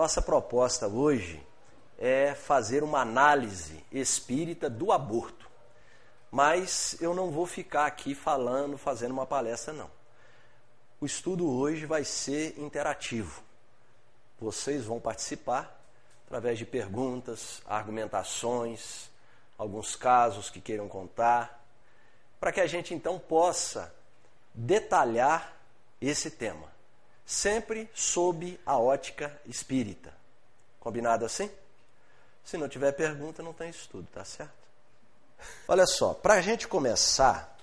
nossa proposta hoje é fazer uma análise espírita do aborto. Mas eu não vou ficar aqui falando, fazendo uma palestra, não. O estudo hoje vai ser interativo. Vocês vão participar através de perguntas, argumentações, alguns casos que queiram contar, para que a gente então possa detalhar esse tema, sempre sob a ótica espírita. Combinado assim? Se não tiver pergunta, não tem estudo, tá certo? Olha só, para a gente começar,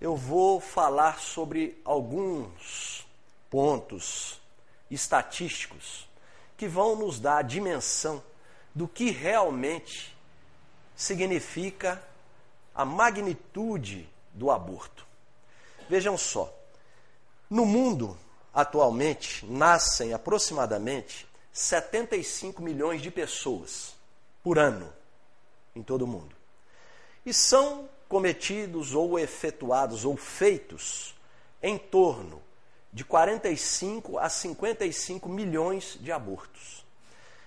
eu vou falar sobre alguns pontos estatísticos que vão nos dar a dimensão do que realmente significa a magnitude do aborto. Vejam só, no mundo atualmente nascem aproximadamente 75 milhões de pessoas por ano em todo o mundo. E são cometidos ou efetuados ou feitos em torno de 45 a 55 milhões de abortos.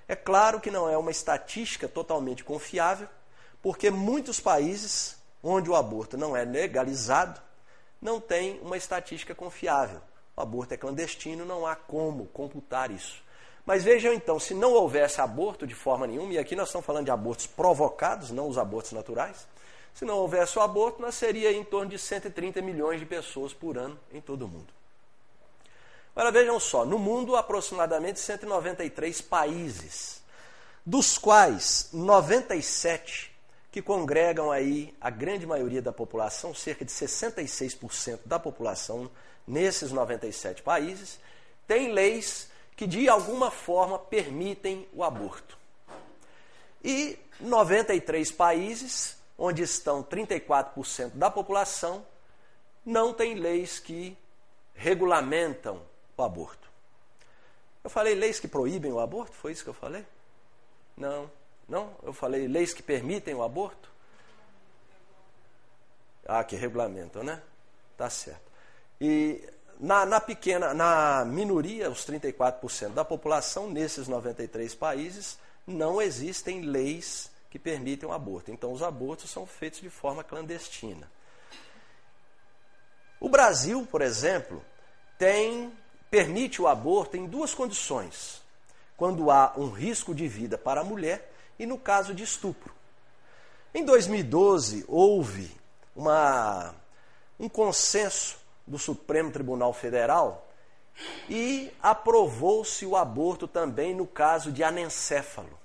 É claro que não é uma estatística totalmente confiável, porque muitos países onde o aborto não é legalizado não tem uma estatística confiável. O aborto é clandestino, não há como computar isso. Mas vejam então, se não houvesse aborto de forma nenhuma, e aqui nós estamos falando de abortos provocados, não os abortos naturais, se não houvesse o aborto, nasceria em torno de 130 milhões de pessoas por ano em todo o mundo. Agora vejam só, no mundo aproximadamente 193 países, dos quais 97 que congregam aí a grande maioria da população, cerca de 66% da população nesses 97 países, tem leis que de alguma forma permitem o aborto. E 93 países onde estão 34% da população, não tem leis que regulamentam o aborto. Eu falei leis que proíbem o aborto? Foi isso que eu falei? Não. Não? Eu falei leis que permitem o aborto? Ah, que regulamentam, né? Tá certo. E na, na pequena, na minoria, os 34% da população, nesses 93 países, não existem leis que permitem o aborto. Então, os abortos são feitos de forma clandestina. O Brasil, por exemplo, tem permite o aborto em duas condições: quando há um risco de vida para a mulher e no caso de estupro. Em 2012 houve uma, um consenso do Supremo Tribunal Federal e aprovou-se o aborto também no caso de anencéfalo.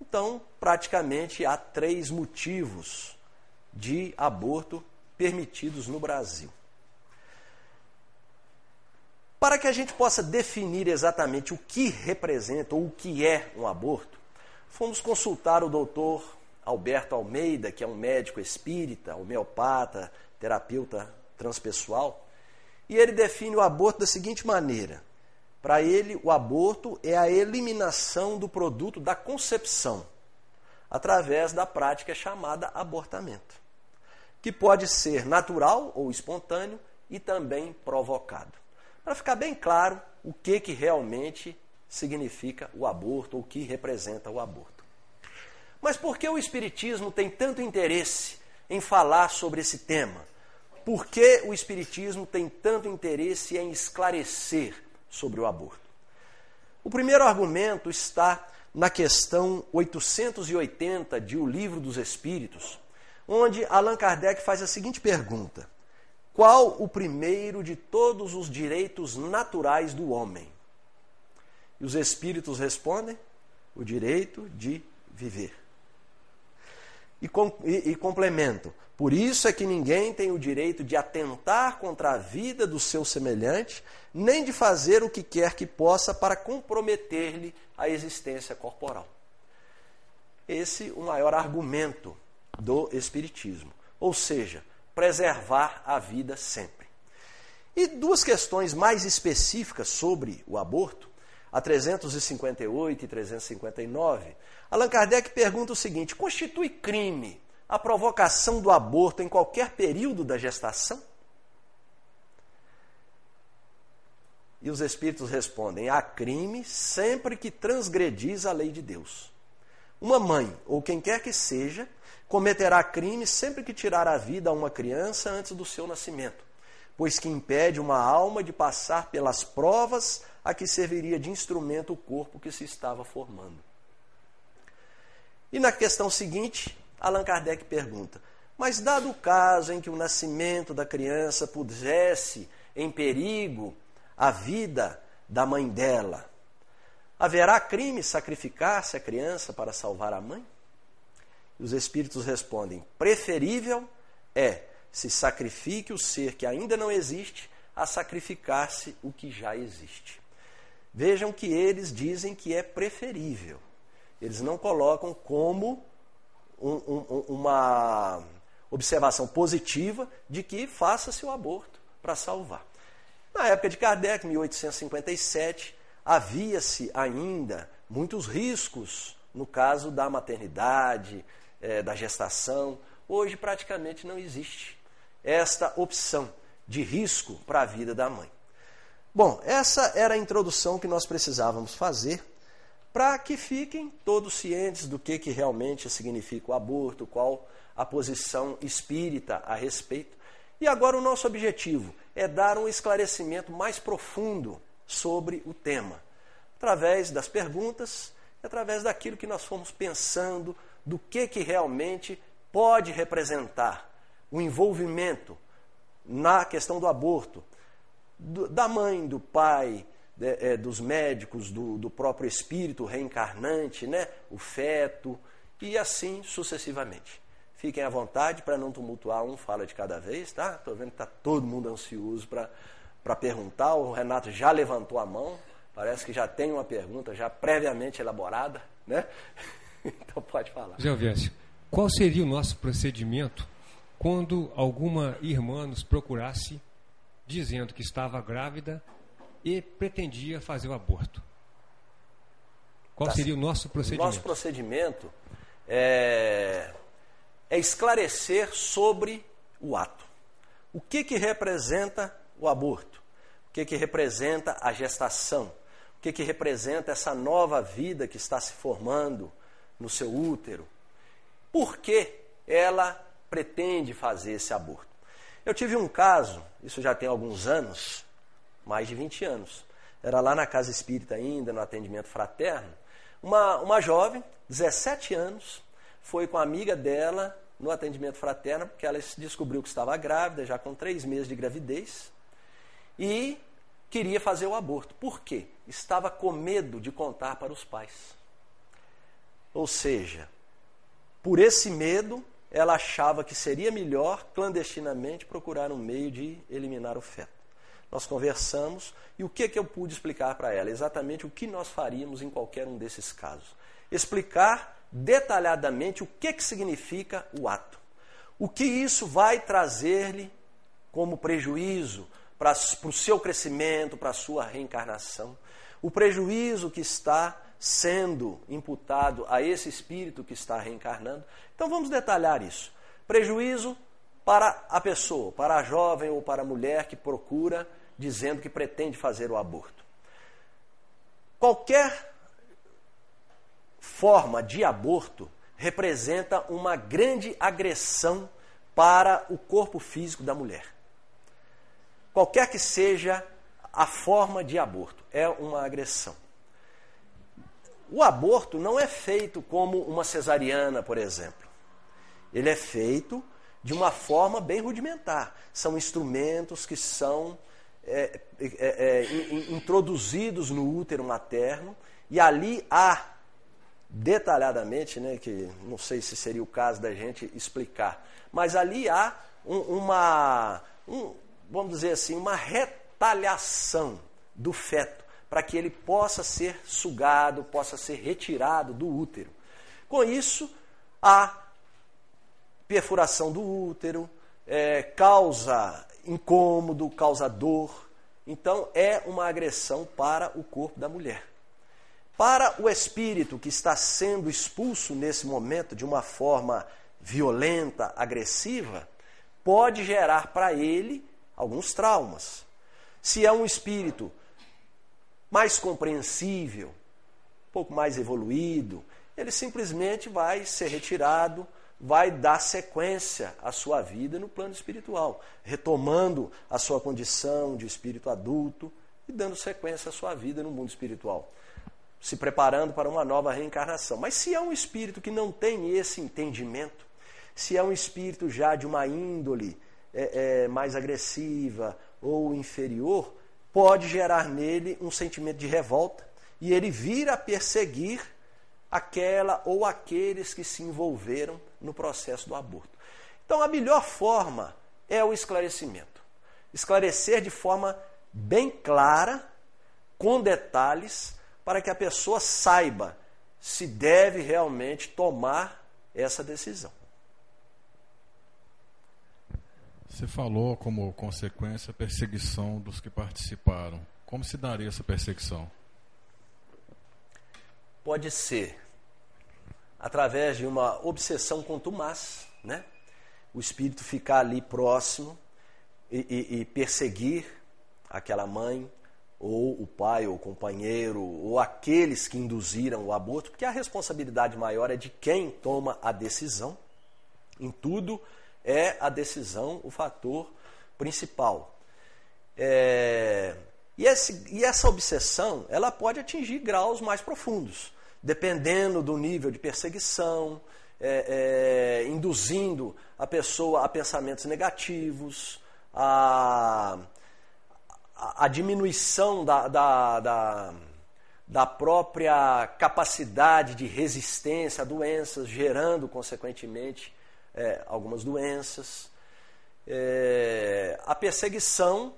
Então, praticamente há três motivos de aborto permitidos no Brasil. Para que a gente possa definir exatamente o que representa ou o que é um aborto, fomos consultar o doutor Alberto Almeida, que é um médico espírita, homeopata, terapeuta transpessoal, e ele define o aborto da seguinte maneira: para ele, o aborto é a eliminação do produto da concepção, através da prática chamada abortamento, que pode ser natural ou espontâneo e também provocado. Para ficar bem claro o que, que realmente significa o aborto ou o que representa o aborto. Mas por que o Espiritismo tem tanto interesse em falar sobre esse tema? Por que o Espiritismo tem tanto interesse em esclarecer sobre o aborto. O primeiro argumento está na questão 880 de O Livro dos Espíritos, onde Allan Kardec faz a seguinte pergunta: Qual o primeiro de todos os direitos naturais do homem? E os espíritos respondem: o direito de viver. E, com, e, e complementam: por isso é que ninguém tem o direito de atentar contra a vida do seu semelhante, nem de fazer o que quer que possa para comprometer-lhe a existência corporal. Esse é o maior argumento do Espiritismo. Ou seja, preservar a vida sempre. E duas questões mais específicas sobre o aborto, a 358 e 359, Allan Kardec pergunta o seguinte: constitui crime a provocação do aborto em qualquer período da gestação? E os espíritos respondem: há crime sempre que transgredis a lei de Deus. Uma mãe, ou quem quer que seja, cometerá crime sempre que tirar a vida a uma criança antes do seu nascimento, pois que impede uma alma de passar pelas provas a que serviria de instrumento o corpo que se estava formando. E na questão seguinte, Allan Kardec pergunta: Mas, dado o caso em que o nascimento da criança pusesse em perigo a vida da mãe dela, haverá crime sacrificar-se a criança para salvar a mãe? E os espíritos respondem: preferível é se sacrifique o ser que ainda não existe a sacrificar-se o que já existe. Vejam que eles dizem que é preferível. Eles não colocam como um, um, uma observação positiva de que faça-se o aborto para salvar. Na época de Kardec, 1857, havia-se ainda muitos riscos no caso da maternidade, é, da gestação. Hoje praticamente não existe esta opção de risco para a vida da mãe. Bom, essa era a introdução que nós precisávamos fazer para que fiquem todos cientes do que, que realmente significa o aborto, qual a posição espírita a respeito. E agora o nosso objetivo é dar um esclarecimento mais profundo sobre o tema, através das perguntas, através daquilo que nós fomos pensando, do que, que realmente pode representar o envolvimento na questão do aborto, do, da mãe, do pai, é, dos médicos, do, do próprio espírito reencarnante, né? o feto, e assim sucessivamente. Fiquem à vontade para não tumultuar, um fala de cada vez, tá? Estou vendo que está todo mundo ansioso para perguntar. O Renato já levantou a mão, parece que já tem uma pergunta já previamente elaborada, né? então pode falar. Zé Alvécio, qual seria o nosso procedimento quando alguma irmã nos procurasse dizendo que estava grávida e pretendia fazer o aborto? Qual tá seria o nosso procedimento? Nosso procedimento é, é esclarecer sobre o ato. O que, que representa o aborto? O que, que representa a gestação? O que, que representa essa nova vida que está se formando no seu útero? Por que ela pretende fazer esse aborto? Eu tive um caso, isso já tem alguns anos, mais de 20 anos. Era lá na casa espírita ainda, no atendimento fraterno. Uma, uma jovem, 17 anos, foi com a amiga dela no atendimento fraterno, porque ela descobriu que estava grávida, já com três meses de gravidez, e queria fazer o aborto. Por quê? Estava com medo de contar para os pais. Ou seja, por esse medo, ela achava que seria melhor clandestinamente procurar um meio de eliminar o feto. Nós conversamos e o que, que eu pude explicar para ela? Exatamente o que nós faríamos em qualquer um desses casos. Explicar detalhadamente o que, que significa o ato. O que isso vai trazer-lhe como prejuízo para, para o seu crescimento, para a sua reencarnação. O prejuízo que está sendo imputado a esse espírito que está reencarnando. Então vamos detalhar isso. Prejuízo para a pessoa, para a jovem ou para a mulher que procura dizendo que pretende fazer o aborto. Qualquer forma de aborto representa uma grande agressão para o corpo físico da mulher. Qualquer que seja a forma de aborto, é uma agressão. O aborto não é feito como uma cesariana, por exemplo. Ele é feito de uma forma bem rudimentar. São instrumentos que são é, é, é, introduzidos no útero materno e ali há detalhadamente, né, que não sei se seria o caso da gente explicar, mas ali há um, uma, um, vamos dizer assim, uma retalhação do feto para que ele possa ser sugado, possa ser retirado do útero. Com isso, a perfuração do útero é, causa incômodo, causa dor. Então, é uma agressão para o corpo da mulher. Para o espírito que está sendo expulso nesse momento de uma forma violenta, agressiva, pode gerar para ele alguns traumas. Se é um espírito mais compreensível, um pouco mais evoluído, ele simplesmente vai ser retirado, vai dar sequência à sua vida no plano espiritual, retomando a sua condição de espírito adulto e dando sequência à sua vida no mundo espiritual, se preparando para uma nova reencarnação. Mas se é um espírito que não tem esse entendimento, se é um espírito já de uma índole é, é, mais agressiva ou inferior, pode gerar nele um sentimento de revolta e ele vir a perseguir aquela ou aqueles que se envolveram no processo do aborto. Então, a melhor forma é o esclarecimento. Esclarecer de forma bem clara, com detalhes, para que a pessoa saiba se deve realmente tomar essa decisão. Você falou como consequência a perseguição dos que participaram. Como se daria essa perseguição? Pode ser através de uma obsessão contumaz, né? O espírito ficar ali próximo e, e, e perseguir aquela mãe, ou o pai, ou o companheiro, ou aqueles que induziram o aborto, porque a responsabilidade maior é de quem toma a decisão. Em tudo é a decisão o fator principal. É... E, esse, e essa obsessão ela pode atingir graus mais profundos dependendo do nível de perseguição, é, é, induzindo a pessoa a pensamentos negativos, a, a diminuição da, da, da, da, própria capacidade de resistência a doenças, gerando, consequentemente, é, algumas doenças. É, a perseguição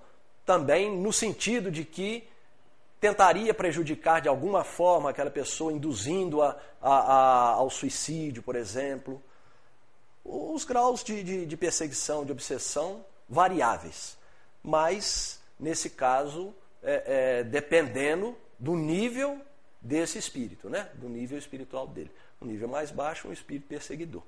também no sentido de que tentaria prejudicar de alguma forma aquela pessoa, induzindo-a ao suicídio, por exemplo. Os graus de, de, de, perseguição, de obsessão, variáveis. Mas, nesse caso, é, é, dependendo do nível desse espírito, né? do nível espiritual dele. Um nível mais baixo, um espírito perseguidor.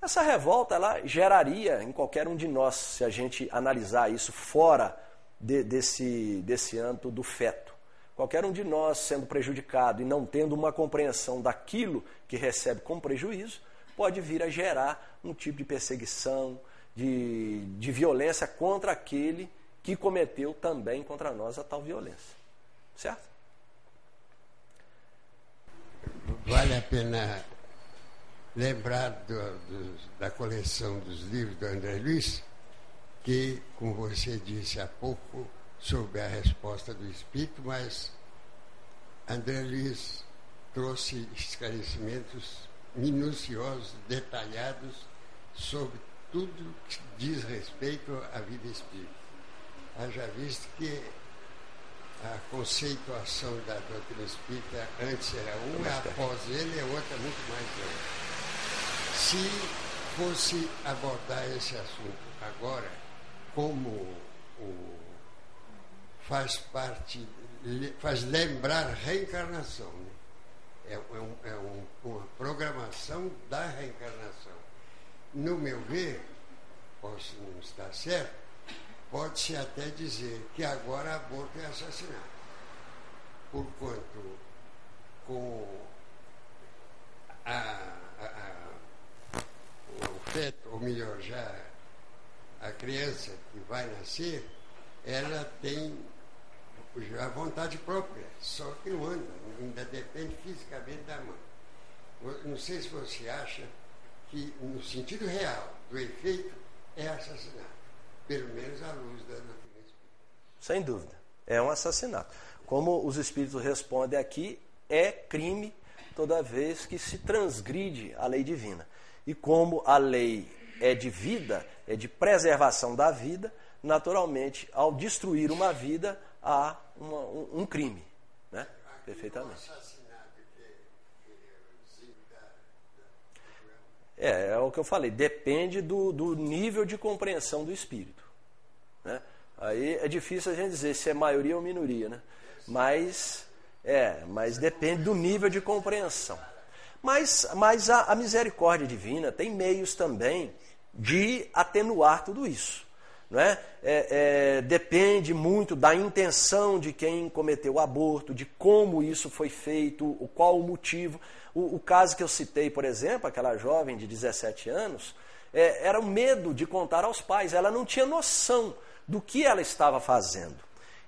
Essa revolta ela geraria em qualquer um de nós, se a gente analisar isso fora de, desse, desse âmbito do feto. Qualquer um de nós sendo prejudicado e não tendo uma compreensão daquilo que recebe como prejuízo, pode vir a gerar um tipo de perseguição, de, de violência contra aquele que cometeu também contra nós a tal violência. Certo? Vale a pena lembrar do, do, da coleção dos livros do André Luiz, que, como você disse há pouco, sobre a resposta do Espírito, mas André Luiz trouxe esclarecimentos minuciosos, detalhados sobre tudo que diz respeito à vida espírita. Haja visto que a conceituação da doutrina espírita antes era uma, após ele é outra muito mais ampla. Se fosse abordar esse assunto agora, como o faz parte, faz lembrar reencarnação. Né? É, é, um, é um, uma programação da reencarnação. No meu ver, posso não estar certo, pode-se até dizer que agora aborto é assassinato. Porquanto, com a, a, a, o feto, ou melhor, já a criança que vai nascer, ela tem a vontade própria, só que não anda, ainda depende fisicamente da mãe. Não sei se você acha que, no sentido real do efeito, é assassinato, pelo menos à luz da doutrina espírita. Sem dúvida, é um assassinato. Como os espíritos respondem aqui, é crime toda vez que se transgride a lei divina. E como a lei é de vida, é de preservação da vida, naturalmente, ao destruir uma vida, há uma, um, um, crime. Né? Perfeitamente. É, é o que eu falei, depende do, do nível de compreensão do espírito. Né? Aí é difícil a gente dizer se é maioria ou minoria, né? Mas, é, mas depende do nível de compreensão. Mas, mas a, a misericórdia divina tem meios também de atenuar tudo isso. É? É, é, depende muito da intenção de quem cometeu o aborto, de como isso foi feito, o, qual o motivo. O, o, caso que eu citei, por exemplo, aquela jovem de 17 anos, é, era o medo de contar aos pais. Ela não tinha noção do que ela estava fazendo.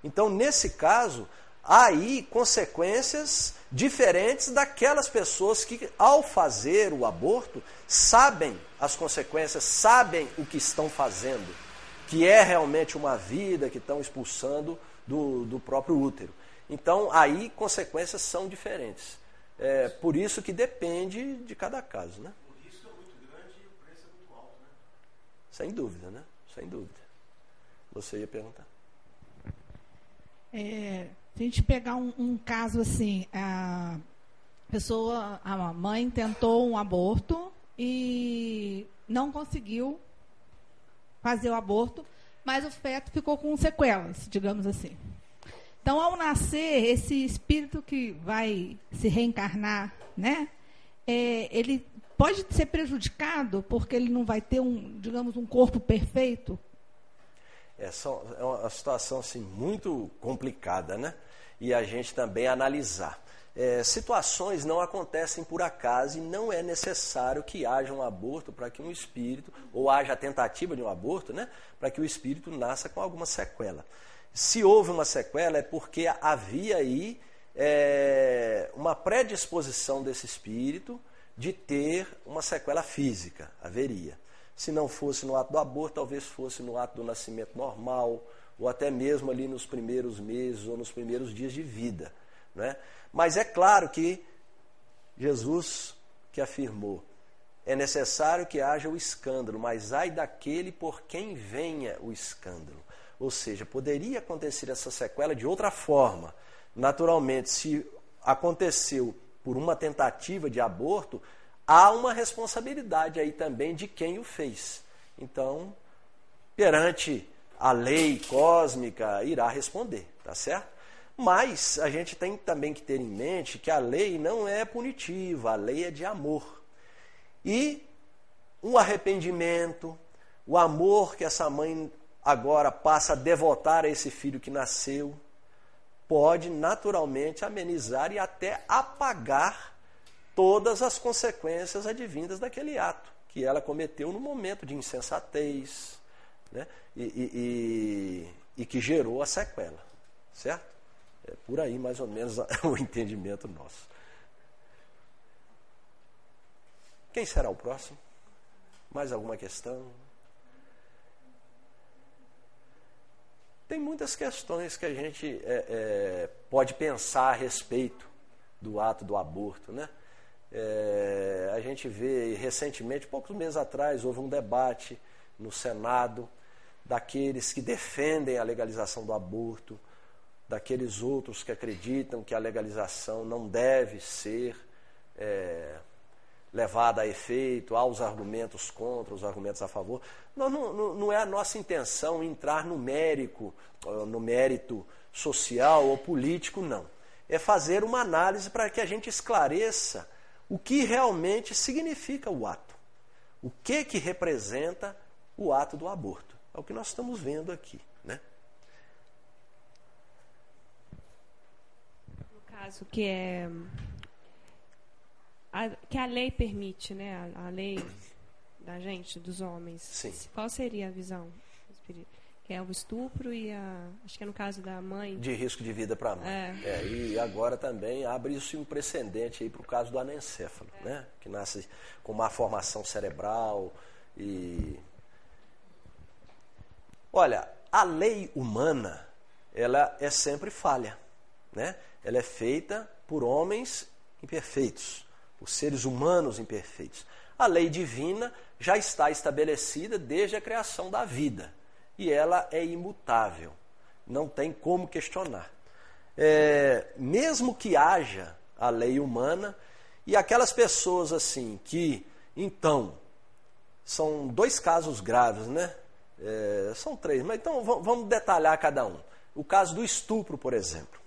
Então, nesse caso, há aí consequências diferentes daquelas pessoas que, ao fazer o aborto, sabem as consequências, sabem o que estão fazendo que é realmente uma vida que estão expulsando do, do próprio útero. Então, aí consequências são diferentes. É por isso que depende de cada caso. Né? O risco é muito grande e o preço é muito alto. Né? Sem dúvida, né? Sem dúvida. Você ia perguntar. É, se a gente pegar um, um, caso assim, a pessoa, a mãe tentou um aborto e não conseguiu fazer o aborto, mas o feto ficou com sequelas, digamos assim. Então, ao nascer, esse espírito que vai se reencarnar, né, é, ele pode ser prejudicado porque ele não vai ter um, digamos, um corpo perfeito. É, só, é uma situação assim muito complicada, né? E a gente também analisar é, situações não acontecem por acaso e não é necessário que haja um aborto para que um espírito, ou haja a tentativa de um aborto, né, para que o espírito nasça com alguma sequela. Se houve uma sequela é porque havia aí é, uma predisposição desse espírito de ter uma sequela física, haveria. Se não fosse no ato do aborto, talvez fosse no ato do nascimento normal, ou até mesmo ali nos primeiros meses ou nos primeiros dias de vida. Né? Mas é claro que Jesus que afirmou: é necessário que haja o escândalo, mas ai daquele por quem venha o escândalo. Ou seja, poderia acontecer essa sequela de outra forma. Naturalmente, se aconteceu por uma tentativa de aborto, há uma responsabilidade aí também de quem o fez. Então, perante a lei cósmica, irá responder, tá certo? Mas a gente tem também que ter em mente que a lei não é punitiva, a lei é de amor. E um arrependimento, o amor que essa mãe agora passa a devotar a esse filho que nasceu, pode naturalmente amenizar e até apagar todas as consequências advindas daquele ato que ela cometeu no momento de insensatez né? e, e, e, e que gerou a sequela. Certo? É por aí, mais ou menos, o entendimento nosso. Quem será o próximo? Mais alguma questão? Tem muitas questões que a gente é, é, pode pensar a respeito do ato do aborto, né? É, a gente vê recentemente, poucos meses atrás, houve um debate no Senado daqueles que defendem a legalização do aborto daqueles outros que acreditam que a legalização não deve ser é, levada a efeito, há os argumentos contra, os argumentos a favor. Não, não, não é a nossa intenção entrar no mérito, no mérito social ou político, não. É fazer uma análise para que a gente esclareça o que realmente significa o ato. O que que representa o ato do aborto. É o que nós estamos vendo aqui, né? Caso que é a, que a lei permite, né? A, a, lei da gente, dos homens. Sim. Qual seria a visão? Que é o estupro e a. Acho que é no caso da mãe. De risco de vida para a mãe. É. é. e agora também abre-se um precedente aí para o caso do anencéfalo, é. né? Que nasce com má formação cerebral e. Olha, a lei humana, ela é sempre falha, né? Ela é feita por homens imperfeitos, por seres humanos imperfeitos. A lei divina já está estabelecida desde a criação da vida e ela é imutável, não tem como questionar. É, mesmo que haja a lei humana e aquelas pessoas assim que, então, são dois casos graves, né? É, são três, mas então vamos detalhar cada um. O caso do estupro, por exemplo.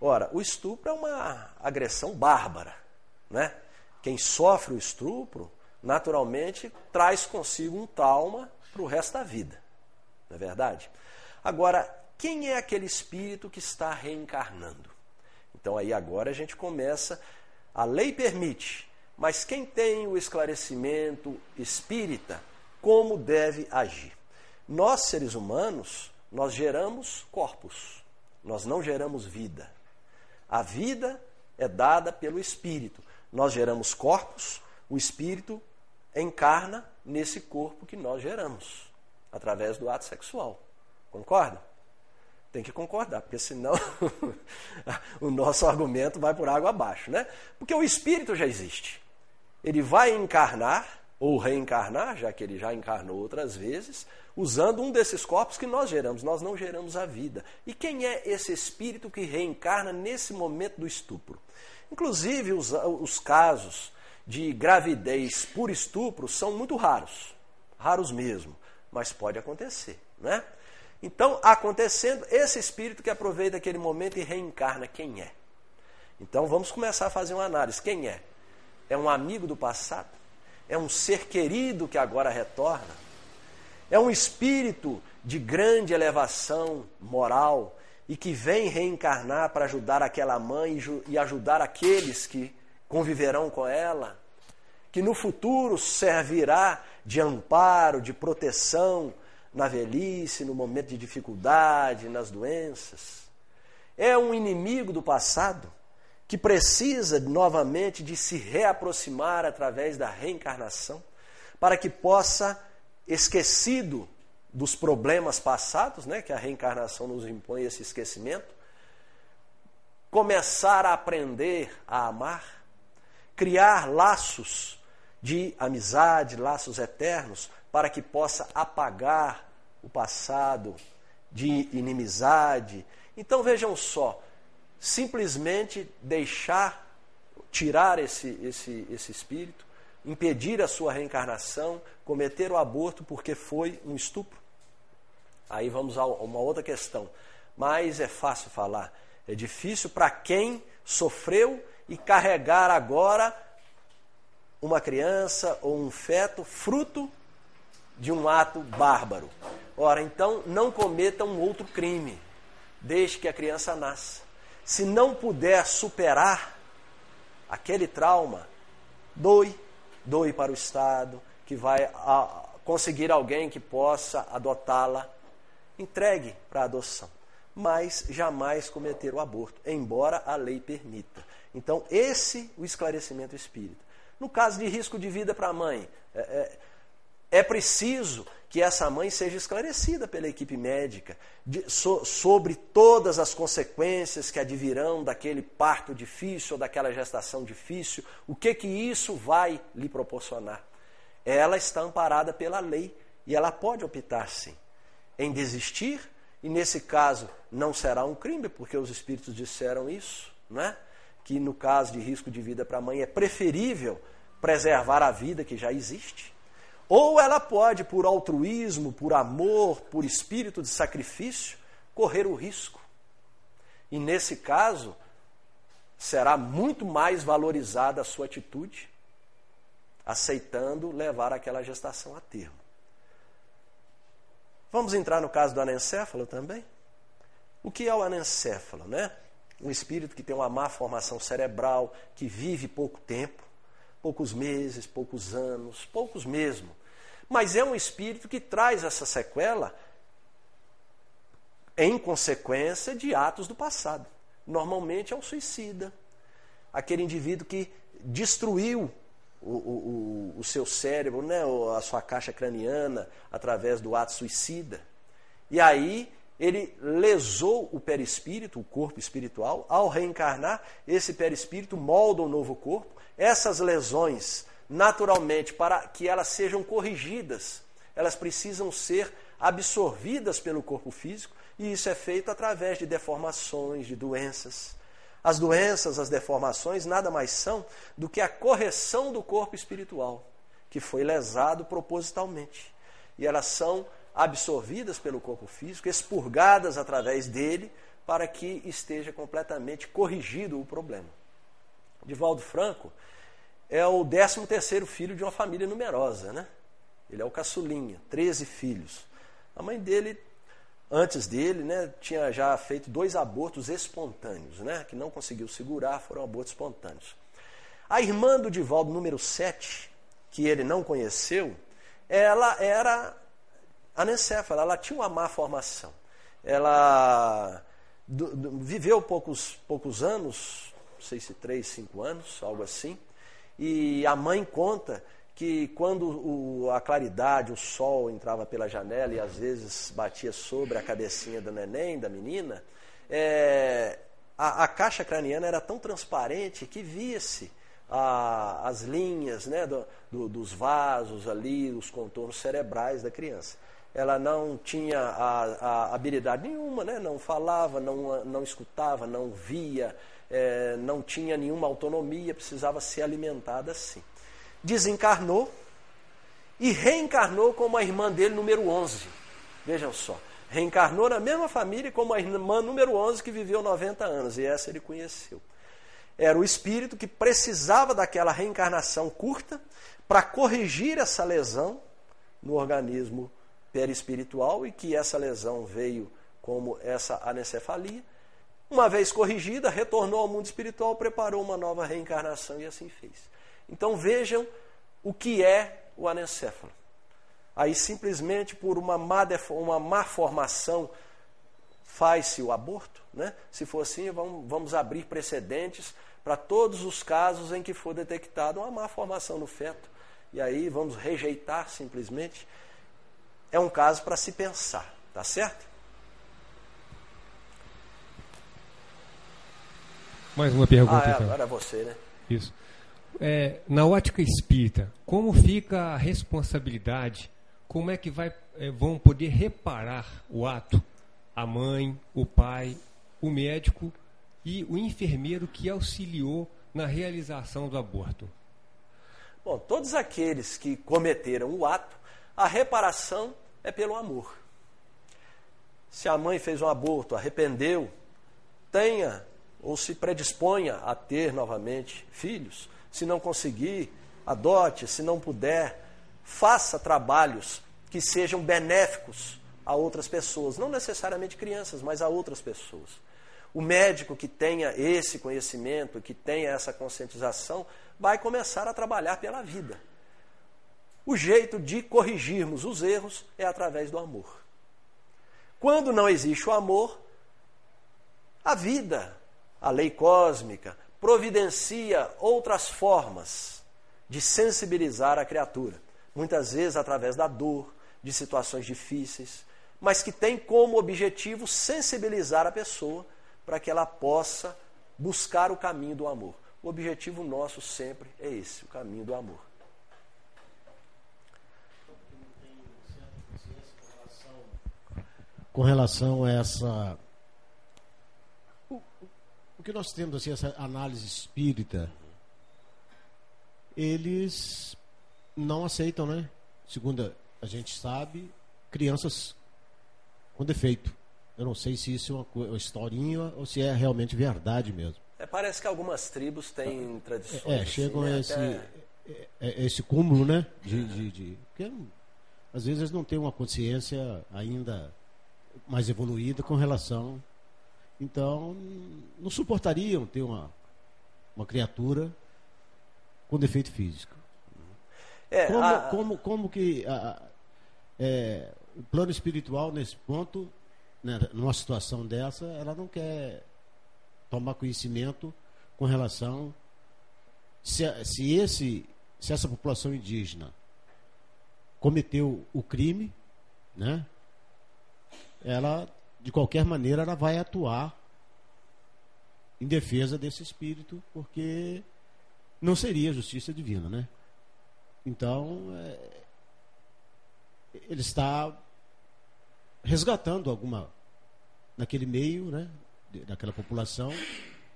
Ora, o estupro é uma agressão bárbara. Né? Quem sofre o estupro, naturalmente, traz consigo um trauma para o resto da vida. não é verdade? Agora, quem é aquele espírito que está reencarnando? Então aí agora a gente começa, a lei permite, mas quem tem o esclarecimento espírita, como deve agir? Nós, seres humanos, nós geramos corpos, nós não geramos vida. A vida é dada pelo espírito. Nós geramos corpos, o espírito encarna nesse corpo que nós geramos, através do ato sexual. Concorda? Tem que concordar, porque senão o nosso argumento vai por água abaixo, né? Porque o espírito já existe. Ele vai encarnar ou reencarnar, já que ele já encarnou outras vezes, usando um desses corpos que nós geramos. Nós não geramos a vida. E quem é esse espírito que reencarna nesse momento do estupro? Inclusive, os, os casos de gravidez por estupro são muito raros. Raros mesmo. Mas pode acontecer, né? Então, acontecendo, esse espírito que aproveita aquele momento e reencarna, quem é? Então, vamos começar a fazer uma análise. Quem é? É um amigo do passado? É um ser querido que agora retorna? É um espírito de grande elevação moral e que vem reencarnar para ajudar aquela mãe e ajudar aqueles que conviverão com ela? Que no futuro servirá de amparo, de proteção na velhice, no momento de dificuldade, nas doenças. É um inimigo do passado que precisa novamente de se reaproximar através da reencarnação, para que possa, esquecido dos problemas passados, né, que a reencarnação nos impõe esse esquecimento, começar a aprender a amar, criar laços de amizade, laços eternos, para que possa apagar o passado de inimizade. Então vejam só, simplesmente deixar, tirar esse, esse, esse espírito, impedir a sua reencarnação, cometer o aborto porque foi um estupro. Aí vamos a uma outra questão. Mas é fácil falar. É difícil para quem sofreu e carregar agora uma criança ou um feto fruto de um ato bárbaro. Ora, então não cometa um outro crime, desde que a criança nasça. Se não puder superar aquele trauma, doe, doe para o Estado, que vai a, conseguir alguém que possa adotá-la, entregue para adoção. Mas jamais cometer o aborto, embora a lei permita. Então, esse o esclarecimento espírita. No caso de risco de vida para a mãe, é, é, é preciso que essa mãe seja esclarecida pela equipe médica de, so, sobre todas as consequências que advirão daquele parto difícil ou daquela gestação difícil, o que que isso vai lhe proporcionar. Ela está amparada pela lei e ela pode optar sim em desistir e nesse caso não será um crime porque os espíritos disseram isso, né? Que no caso de risco de vida para a mãe é preferível preservar a vida que já existe ou ela pode, por altruísmo, por amor, por espírito de sacrifício, correr o risco. E nesse caso, será muito mais valorizada a sua atitude, aceitando levar aquela gestação a termo. Vamos entrar no caso do anencéfalo também? O que é o anencéfalo, né? Um espírito que tem uma má formação cerebral, que vive pouco tempo, poucos meses, poucos anos, poucos mesmo mas é um espírito que traz essa sequela em consequência de atos do passado. Normalmente é um suicida, aquele indivíduo que destruiu o, o, o, seu cérebro, né, a sua caixa craniana, através do ato suicida. E aí ele lesou o perispírito, o corpo espiritual. Ao reencarnar, esse perispírito molda um novo corpo. Essas lesões naturalmente, para que elas sejam corrigidas, elas precisam ser absorvidas pelo corpo físico, e isso é feito através de deformações, de doenças. As doenças, as deformações, nada mais são do que a correção do corpo espiritual, que foi lesado propositalmente. E elas são absorvidas pelo corpo físico, expurgadas através dele, para que esteja completamente corrigido o problema. Divaldo Franco, é o 13 terceiro filho de uma família numerosa, né? Ele é o caçulinha, 13 filhos. A mãe dele, antes dele, né, tinha já feito dois abortos espontâneos, né, que não conseguiu segurar, foram abortos espontâneos. A irmã do Divaldo, número 7, que ele não conheceu, ela era anencéfala, ela tinha uma má formação. Ela viveu poucos, poucos anos, não sei se três, cinco anos, algo assim, e a mãe conta que quando o, a claridade, o sol entrava pela janela e às vezes batia sobre a cabecinha do neném, da menina, é, a, a, caixa craniana era tão transparente que via-se as linhas né, do, do, dos vasos ali, os contornos cerebrais da criança ela não tinha a, a habilidade nenhuma, né? não falava, não, não escutava, não via, é, não tinha nenhuma autonomia, precisava ser alimentada assim. Desencarnou e reencarnou como a irmã dele, número 11. Vejam só. Reencarnou na mesma família como a irmã número 11 que viveu 90 anos, e essa ele conheceu. Era o espírito que precisava daquela reencarnação curta para corrigir essa lesão no organismo perispiritual e que essa lesão veio como essa anencefalia. Uma vez corrigida, retornou ao mundo espiritual, preparou uma nova reencarnação e assim fez. Então vejam o que é o anencefalo. Aí simplesmente por uma má, uma má formação faz-se o aborto. Né? Se for assim, vamos, vamos abrir precedentes para todos os casos em que for detectada uma má formação no feto. E aí vamos rejeitar simplesmente é um caso para se pensar, tá certo? Mais uma pergunta. Ah, é, então. agora é você, né? Isso. É, na ótica espírita, como fica a responsabilidade? Como é que vai, é, vão poder reparar o ato? A mãe, o pai, o médico e o enfermeiro que auxiliou na realização do aborto? Bom, todos aqueles que cometeram o ato a reparação é pelo amor. Se a mãe fez um aborto, arrependeu, tenha ou se predisponha a ter novamente filhos. Se não conseguir, adote. Se não puder, faça trabalhos que sejam benéficos a outras pessoas, não necessariamente crianças, mas a outras pessoas. O médico que tenha esse conhecimento, que tenha essa conscientização, vai começar a trabalhar pela vida. O jeito de corrigirmos os erros é através do amor. Quando não existe o amor, a vida, a lei cósmica, providencia outras formas de sensibilizar a criatura. Muitas vezes através da dor, de situações difíceis, mas que tem como objetivo sensibilizar a pessoa para que ela possa buscar o caminho do amor. O objetivo nosso sempre é esse, o caminho do amor. com relação a essa. O, que nós temos, assim, essa análise espírita, eles não aceitam, né? Segundo a gente sabe, crianças com defeito. Eu não sei se isso é uma, historinha ou se é realmente verdade mesmo. É, parece que algumas tribos têm é, tradições. É, chegam assim, a né? esse, Até... é, é, esse cúmulo, né? De, de, de, porque, às vezes eles não têm uma consciência ainda mais evoluída com relação. Então, não suportariam ter uma, uma criatura com defeito físico. É, como, a- como, como que a- é, o plano espiritual, nesse ponto, né, numa situação dessa, ela não quer tomar conhecimento com relação se, se, esse, se essa população indígena cometeu o crime, né, ela, de qualquer maneira, ela vai atuar em defesa desse espírito, porque não seria justiça divina, né? Então, é, ele está resgatando alguma, naquele meio, né, daquela população,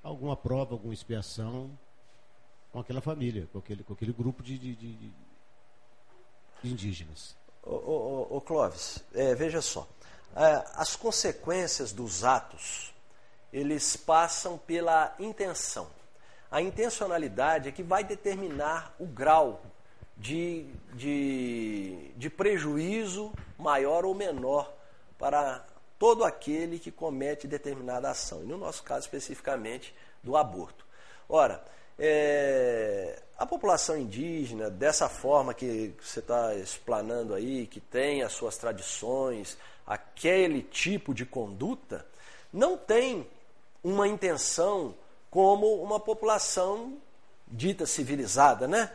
alguma prova, alguma expiação com aquela família, com aquele, com aquele grupo de, de, de- de indígenas. Ô, ô, Clóvis, é, veja só. É, as consequências dos atos, eles passam pela intenção. A intencionalidade é que vai determinar o grau de, de, de prejuízo maior ou menor para todo aquele que comete determinada ação. E no nosso caso, especificamente, do aborto. Ora, é, a população indígena, dessa forma que você está explanando aí, que tem as suas tradições, aquele tipo de conduta, não tem uma intenção como uma população dita civilizada, né?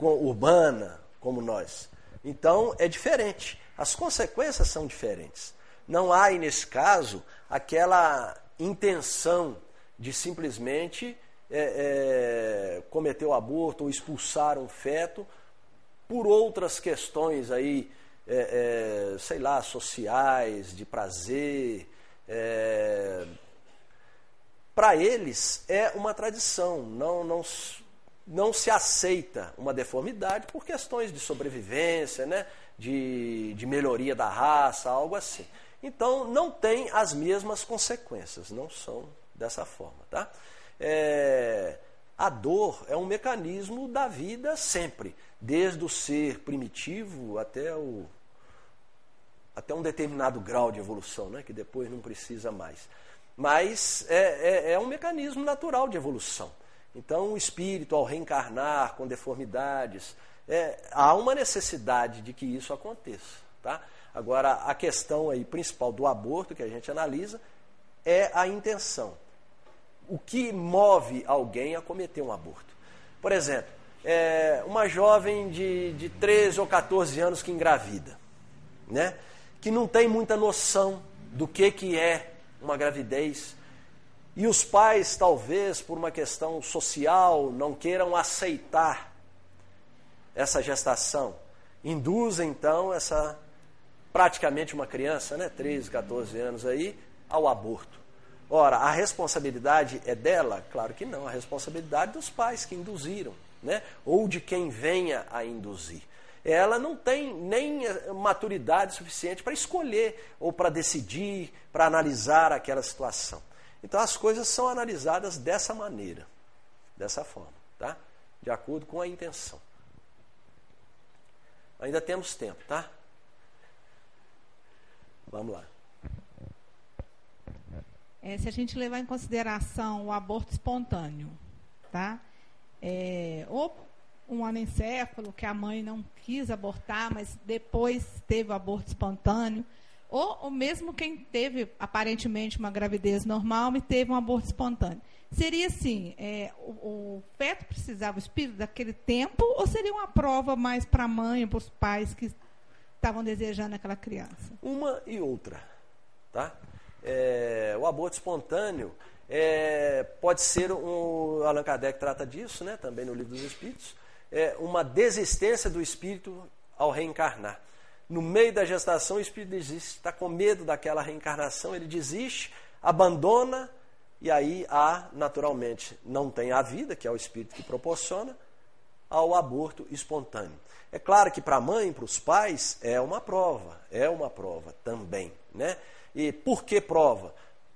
Urbana, como nós. Então é diferente. As consequências são diferentes. Não há, nesse caso, aquela intenção de simplesmente é, é, cometer o aborto ou expulsar um feto por outras questões aí, é, é sei lá, sociais, de prazer. É, Para eles é uma tradição, não, não, não se aceita uma deformidade por questões de sobrevivência, né? de, de melhoria da raça, algo assim. Então, não tem as mesmas consequências, não são dessa forma. Tá? É, a dor é um mecanismo da vida sempre, desde o ser primitivo até, o, até um determinado grau de evolução, né? que depois não precisa mais. Mas é, é, é um mecanismo natural de evolução. Então, o espírito, ao reencarnar com deformidades, é, há uma necessidade de que isso aconteça. Tá? Agora, a questão aí principal do aborto que a gente analisa é a intenção. O que move alguém a cometer um aborto? Por exemplo, é, uma jovem de, de 13 ou 14 anos que engravida, né? que não tem muita noção do que, que é uma gravidez, e os pais, talvez por uma questão social, não queiram aceitar essa gestação. Induz então essa praticamente uma criança, né, 13, 14 anos aí, ao aborto. Ora, a responsabilidade é dela? Claro que não, a responsabilidade dos pais que induziram, né, ou de quem venha a induzir. Ela não tem nem maturidade suficiente para escolher ou para decidir, para analisar aquela situação. Então as coisas são analisadas dessa maneira, dessa forma, tá? De acordo com a intenção. Ainda temos tempo, tá? Vamos lá. É, se a gente levar em consideração o aborto espontâneo, tá? É, ou um anencéfalo que a mãe não quis abortar, mas depois teve o aborto espontâneo, ou, ou mesmo quem teve aparentemente uma gravidez normal e teve um aborto espontâneo. Seria assim, é, o, o, feto precisava, o espírito daquele tempo, ou seria uma prova mais para a mãe, para os pais que estavam desejando aquela criança? Uma e outra. Tá? É, o aborto espontâneo é, pode ser, um, Allan Kardec trata disso, né, também no Livro dos Espíritos, é, uma desistência do espírito ao reencarnar. No meio da gestação, o espírito desiste, está com medo daquela reencarnação, ele desiste, abandona e aí há, naturalmente, não tem a vida, que é o espírito que proporciona, ao aborto espontâneo. É claro que para a mãe, para os pais, é uma prova, é uma prova também. Né? E por que prova?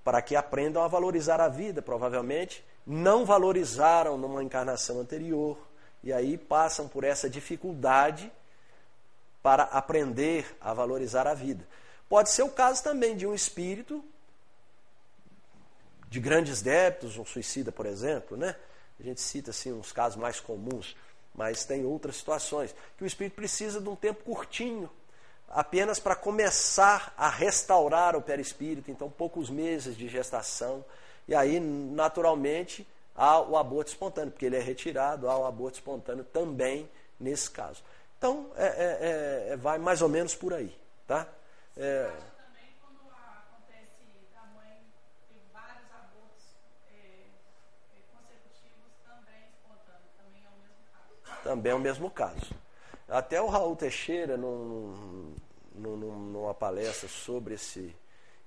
Para que aprendam a valorizar a vida, provavelmente não valorizaram numa encarnação anterior, e aí passam por essa dificuldade para aprender a valorizar a vida. Pode ser o caso também de um espírito de grandes débitos, um suicida, por exemplo, né? A gente cita assim uns casos mais comuns, mas tem outras situações que o espírito precisa de um tempo curtinho, apenas para começar a restaurar o perispírito, então poucos meses de gestação, e aí naturalmente há o aborto espontâneo, porque ele é retirado, há o aborto espontâneo também nesse caso. Então, é, é, é, vai mais ou menos por aí, tá? É, também é o mesmo caso. Até o Raul Teixeira, num, num, numa palestra sobre esse,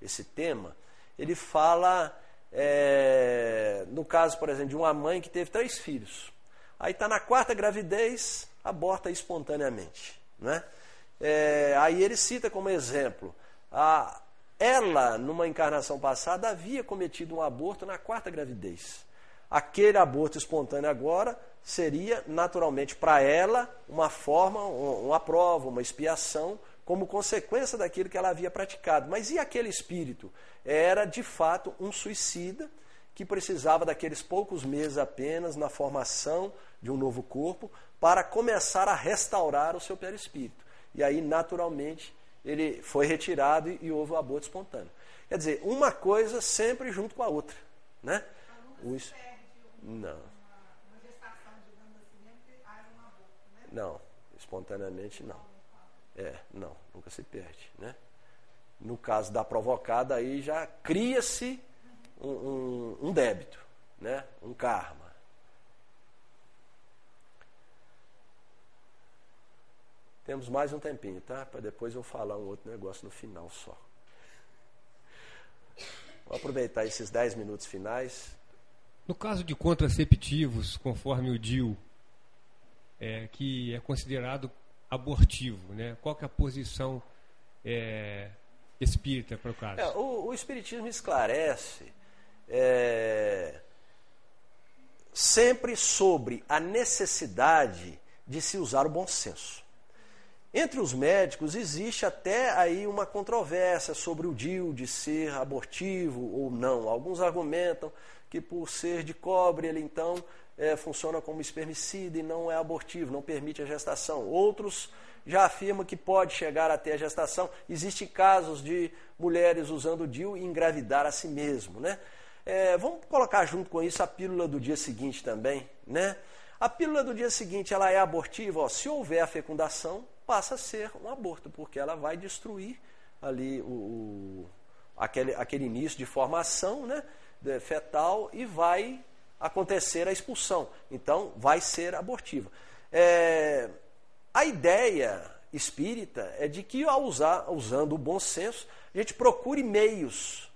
esse tema, ele fala, é, no caso, por exemplo, de uma mãe que teve três filhos. Aí está na quarta gravidez, aborta espontaneamente. Né? É, aí ele cita como exemplo, a, ela, numa encarnação passada, havia cometido um aborto na quarta gravidez. Aquele aborto espontâneo agora seria naturalmente para ela uma forma, uma prova, uma expiação, como consequência daquilo que ela havia praticado. Mas e aquele espírito? Era de fato um suicida que precisava daqueles poucos meses apenas na formação de um novo corpo para começar a restaurar o seu perispírito. E aí, naturalmente, ele foi retirado e houve o aborto espontâneo. Quer dizer, uma coisa sempre junto com a outra. Né? Não. Não, espontaneamente não. É, não, nunca se perde. Né? No caso da provocada, aí já cria-se um, um, um débito, né? um karma. Temos mais um tempinho, tá? Para depois eu falar um outro negócio no final só. Vou aproveitar esses 10 minutos finais. No caso de contraceptivos, conforme o DIL, é, que é considerado abortivo, né? qual que é a posição é, espírita para o caso? É, o, o, Espiritismo esclarece é, sempre sobre a necessidade de se usar o bom senso. Entre os médicos existe até aí uma controvérsia sobre o DIL de ser abortivo ou não. Alguns argumentam que por ser de cobre ele então é, funciona como espermicida e não é abortivo, não permite a gestação. Outros já afirmam que pode chegar até a gestação. Existem casos de mulheres usando o DIL e engravidar a si mesmo. Né? É, vamos colocar junto com isso a pílula do dia seguinte também. Né? A pílula do dia seguinte ela é abortiva. Ó, se houver a fecundação, passa a ser um aborto, porque ela vai destruir ali o, o aquele, aquele início de formação né, fetal e vai acontecer a expulsão. Então, vai ser abortiva. É, a ideia espírita é de que, ao usar, usando o bom senso, a gente procure meios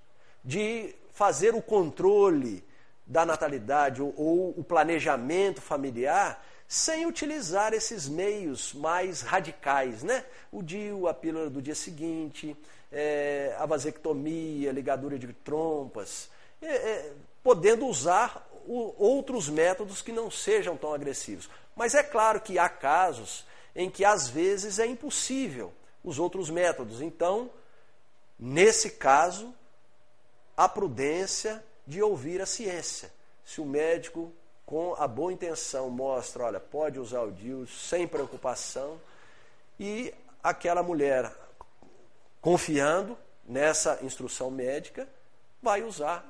de fazer o controle da natalidade ou, ou o planejamento familiar sem utilizar esses meios mais radicais, né? O DIU, a pílula do dia seguinte, é, a vasectomia, ligadura de trompas, é, é, podendo usar outros métodos que não sejam tão agressivos. Mas é claro que há casos em que às vezes é impossível os outros métodos. Então, nesse caso, a prudência de ouvir a ciência. Se o médico com a boa intenção, mostra, olha, pode usar o DIU sem preocupação, e aquela mulher, confiando nessa instrução médica, vai usar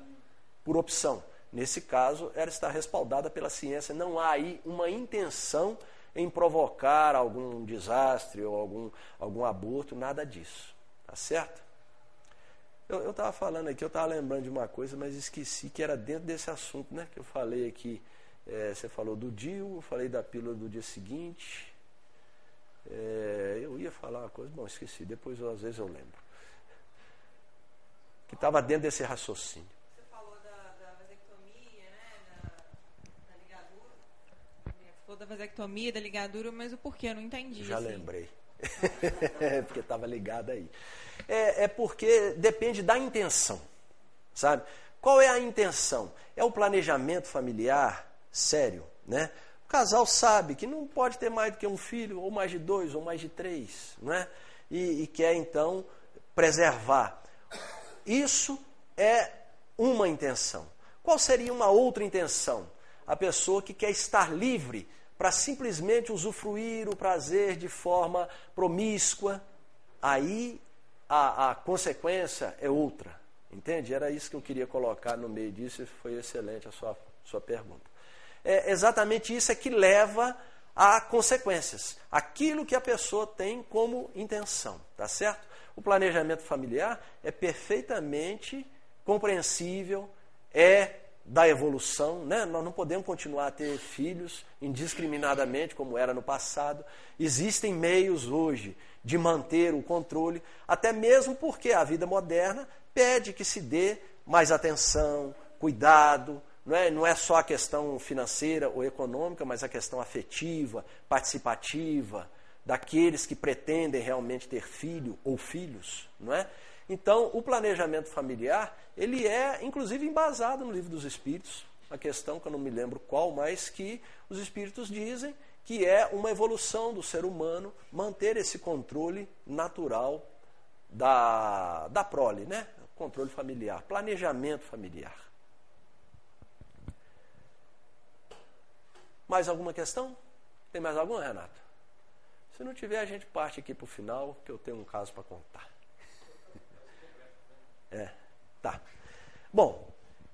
por opção. Nesse caso, ela está respaldada pela ciência, não há aí uma intenção em provocar algum desastre ou algum, algum aborto, nada disso. Tá certo? Eu estava falando aqui, eu estava lembrando de uma coisa, mas esqueci que era dentro desse assunto né, que eu falei aqui é, você falou do DIU, eu falei da pílula do dia seguinte. É, eu ia falar uma coisa, bom, esqueci, depois às vezes eu lembro. Que estava dentro desse raciocínio. Você falou da, da vasectomia, né? Da, da, ligadura. Você falou da vasectomia, da ligadura, mas o porquê? Eu não entendi. Já assim. lembrei. porque estava ligado aí. É, é porque depende da intenção, sabe? Qual é a intenção? É o planejamento familiar? sério, né? O casal sabe que não pode ter mais do que um filho, ou mais de dois, ou mais de três, né? E, e quer então preservar. Isso é uma intenção. Qual seria uma outra intenção? A pessoa que quer estar livre para simplesmente usufruir o prazer de forma promíscua, aí a, a, consequência é outra. Entende? Era isso que eu queria colocar no meio disso e foi excelente a sua, sua pergunta é exatamente isso é que leva a consequências. Aquilo que a pessoa tem como intenção, tá certo? O planejamento familiar é perfeitamente compreensível, é da evolução, né? Nós não podemos continuar a ter filhos indiscriminadamente como era no passado. Existem meios hoje de manter o controle, até mesmo porque a vida moderna pede que se dê mais atenção, cuidado, não é, não é só a questão financeira ou econômica, mas a questão afetiva, participativa, daqueles que pretendem realmente ter filho ou filhos, não é? Então, o planejamento familiar, ele é inclusive embasado no livro dos Espíritos. a questão que eu não me lembro qual, mas que os espíritos dizem que é uma evolução do ser humano manter esse controle natural da, da prole, né? Controle familiar, planejamento familiar. Mais alguma questão? Tem mais alguma, Renato? Se não tiver, a gente parte aqui para o final, que eu tenho um caso para contar. É, tá. Bom,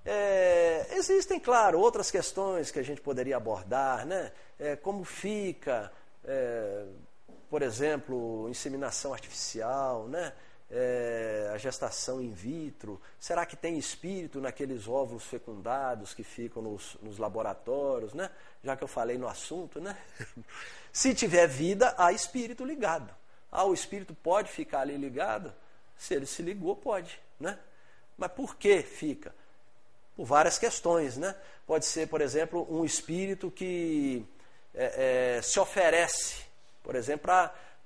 é, existem, claro, outras questões que a gente poderia abordar, né? É, como fica, é, por exemplo, inseminação artificial, né? É, a gestação in vitro? Será que tem espírito naqueles óvulos fecundados que ficam nos, nos, laboratórios, né? Já que eu falei no assunto, né? Se tiver vida, há espírito ligado. Ah, o espírito pode ficar ali ligado? Se ele se ligou, pode, né? Mas por que fica? Por várias questões, né? Pode ser, por exemplo, um espírito que é, é, se oferece, por exemplo,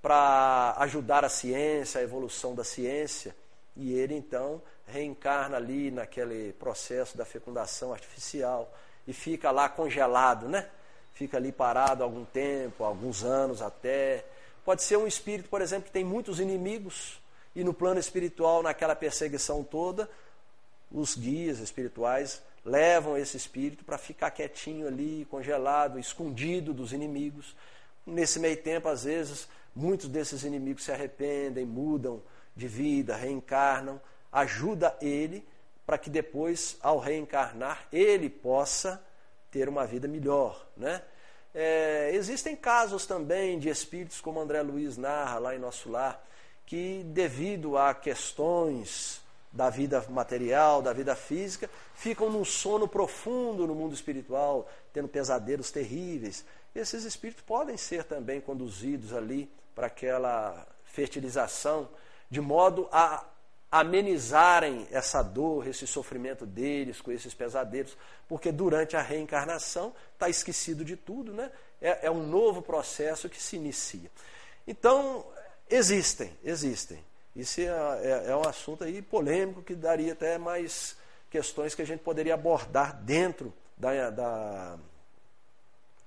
para ajudar a ciência, a evolução da ciência, e ele então reencarna ali naquele processo da fecundação artificial e fica lá congelado, né? Fica ali parado algum tempo, alguns anos até. Pode ser um espírito, por exemplo, que tem muitos inimigos e no plano espiritual, naquela perseguição toda, os guias espirituais levam esse espírito para ficar quietinho ali, congelado, escondido dos inimigos. Nesse meio tempo, às vezes, muitos desses inimigos se arrependem, mudam de vida, reencarnam, ajuda ele para que depois, ao reencarnar, ele possa ter uma vida melhor. Né? É, existem casos também de espíritos, como André Luiz narra lá em nosso lar, que devido a questões da vida material, da vida física, ficam num sono profundo no mundo espiritual, tendo pesadelos terríveis. Esses espíritos podem ser também conduzidos ali para aquela fertilização, de modo a amenizarem essa dor, esse sofrimento deles com esses pesadelos, porque durante a reencarnação está esquecido de tudo, né? É, é um novo processo que se inicia. Então, existem, existem. Isso é, é, é um assunto aí polêmico que daria até mais questões que a gente poderia abordar dentro da, da,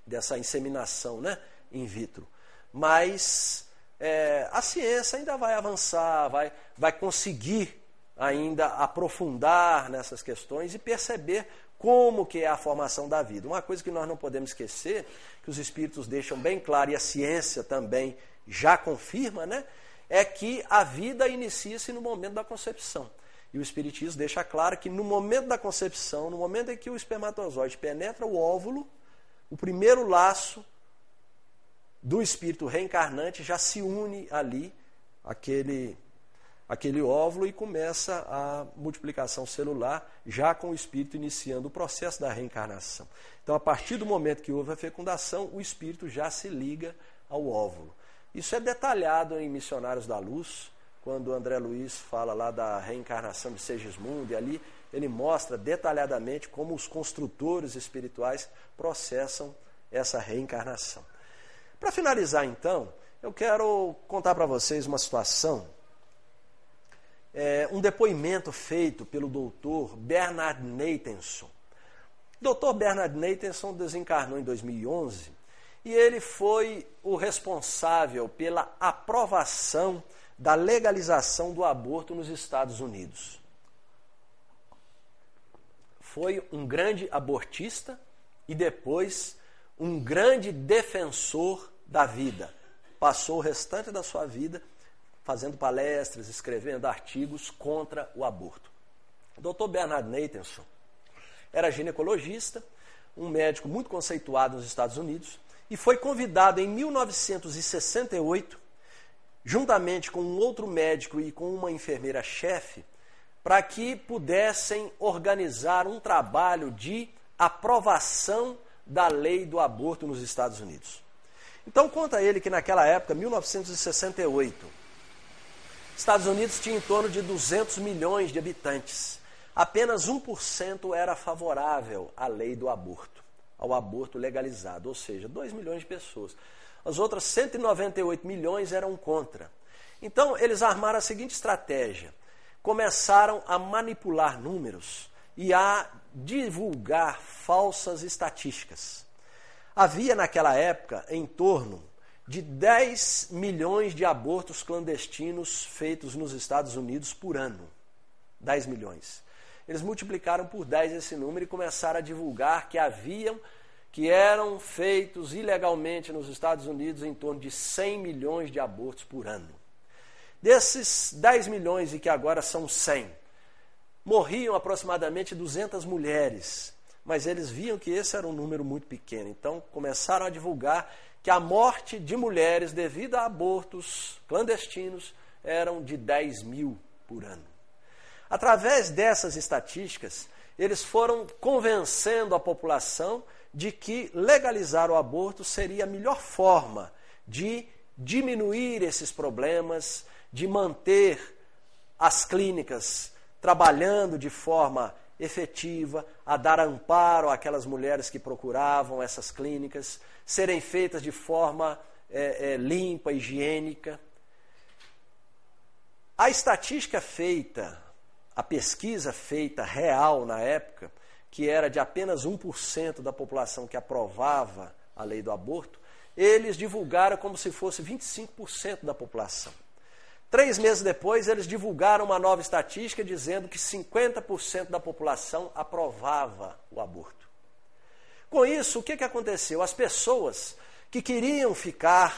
dessa inseminação né, in vitro. Mas é, a ciência ainda vai avançar, vai, vai conseguir ainda aprofundar nessas questões e perceber como que é a formação da vida. Uma coisa que nós não podemos esquecer, que os espíritos deixam bem claro e a ciência também já confirma, né? é que a vida inicia-se no momento da concepção. E o Espiritismo deixa claro que no momento da concepção, no momento em que o espermatozoide penetra o óvulo, o primeiro laço do espírito reencarnante já se une ali, aquele, aquele óvulo, e começa a multiplicação celular, já com o espírito iniciando o processo da reencarnação. Então, a partir do momento que houve a fecundação, o espírito já se liga ao óvulo. Isso é detalhado em Missionários da Luz, quando André Luiz fala lá da reencarnação de Segismundo, e ali ele mostra detalhadamente como os construtores espirituais processam essa reencarnação. Para finalizar, então, eu quero contar para vocês uma situação, é, um depoimento feito pelo doutor Bernard Nathanson. Doutor Bernard Nathanson desencarnou em 2011 e ele foi o responsável pela aprovação da legalização do aborto nos Estados Unidos. Foi um grande abortista e depois um grande defensor da vida. Passou o restante da sua vida fazendo palestras, escrevendo artigos contra o aborto. O Dr. Bernard Nathanson era ginecologista, um médico muito conceituado nos Estados Unidos, e foi convidado em 1968, juntamente com um outro médico e com uma enfermeira-chefe, para que pudessem organizar um trabalho de aprovação da lei do aborto nos Estados Unidos. Então conta ele que naquela época, 1968, Estados Unidos tinha em torno de 200 milhões de habitantes. Apenas 1% era favorável à lei do aborto ao aborto legalizado, ou seja, 2 milhões de pessoas. As outras 198 milhões eram contra. Então, eles armaram a seguinte estratégia: começaram a manipular números e a divulgar falsas estatísticas. Havia naquela época em torno de 10 milhões de abortos clandestinos feitos nos Estados Unidos por ano. 10 milhões. Eles multiplicaram por 10 esse número e começaram a divulgar que haviam que eram feitos ilegalmente nos Estados Unidos em torno de 100 milhões de abortos por ano. Desses 10 milhões e que agora são 100, morriam aproximadamente 200 mulheres, mas eles viam que esse era um número muito pequeno. Então começaram a divulgar que a morte de mulheres devido a abortos clandestinos eram de 10 mil por ano. Através dessas estatísticas, eles foram convencendo a população de que legalizar o aborto seria a melhor forma de diminuir esses problemas, de manter as clínicas trabalhando de forma efetiva, a dar amparo àquelas mulheres que procuravam essas clínicas, serem feitas de forma é, é, limpa, higiênica. A estatística feita, a pesquisa feita real na época, que era de apenas 1% da população que aprovava a lei do aborto, eles divulgaram como se fosse 25% da população. Três meses depois, eles divulgaram uma nova estatística dizendo que 50% da população aprovava o aborto. Com isso, o que, que aconteceu? As pessoas que queriam ficar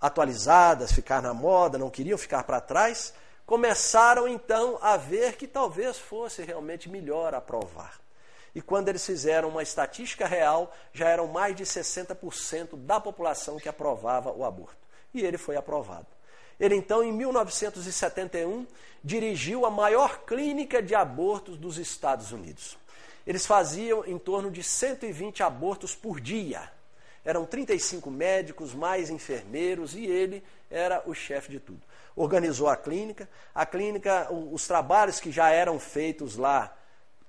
atualizadas, ficar na moda, não queriam ficar para trás, começaram então a ver que talvez fosse realmente melhor aprovar. E quando eles fizeram uma estatística real, já eram mais de 60% da população que aprovava o aborto. E ele foi aprovado. Ele então, em 1971, dirigiu a maior clínica de abortos dos Estados Unidos. Eles faziam em torno de 120 abortos por dia. Eram 35 médicos, mais enfermeiros, e ele era o chefe de tudo. Organizou a clínica. A clínica, os trabalhos que já eram feitos lá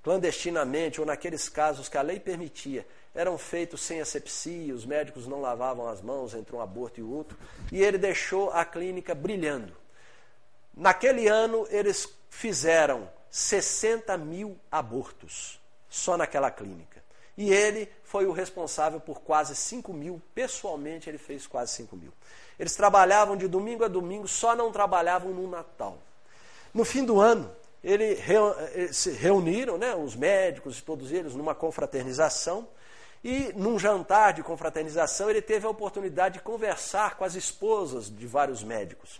clandestinamente, ou naqueles casos que a lei permitia, eram feitos sem asepsia, os médicos não lavavam as mãos entre um aborto e outro, e ele deixou a clínica brilhando. Naquele ano, eles fizeram 60 mil abortos, só naquela clínica. E ele foi o responsável por quase 5 mil, pessoalmente ele fez quase 5 mil. Eles trabalhavam de domingo a domingo, só não trabalhavam no Natal. No fim do ano, ele se reuniram, né, os médicos e todos eles, numa confraternização, e num jantar de confraternização, ele teve a oportunidade de conversar com as esposas de vários médicos.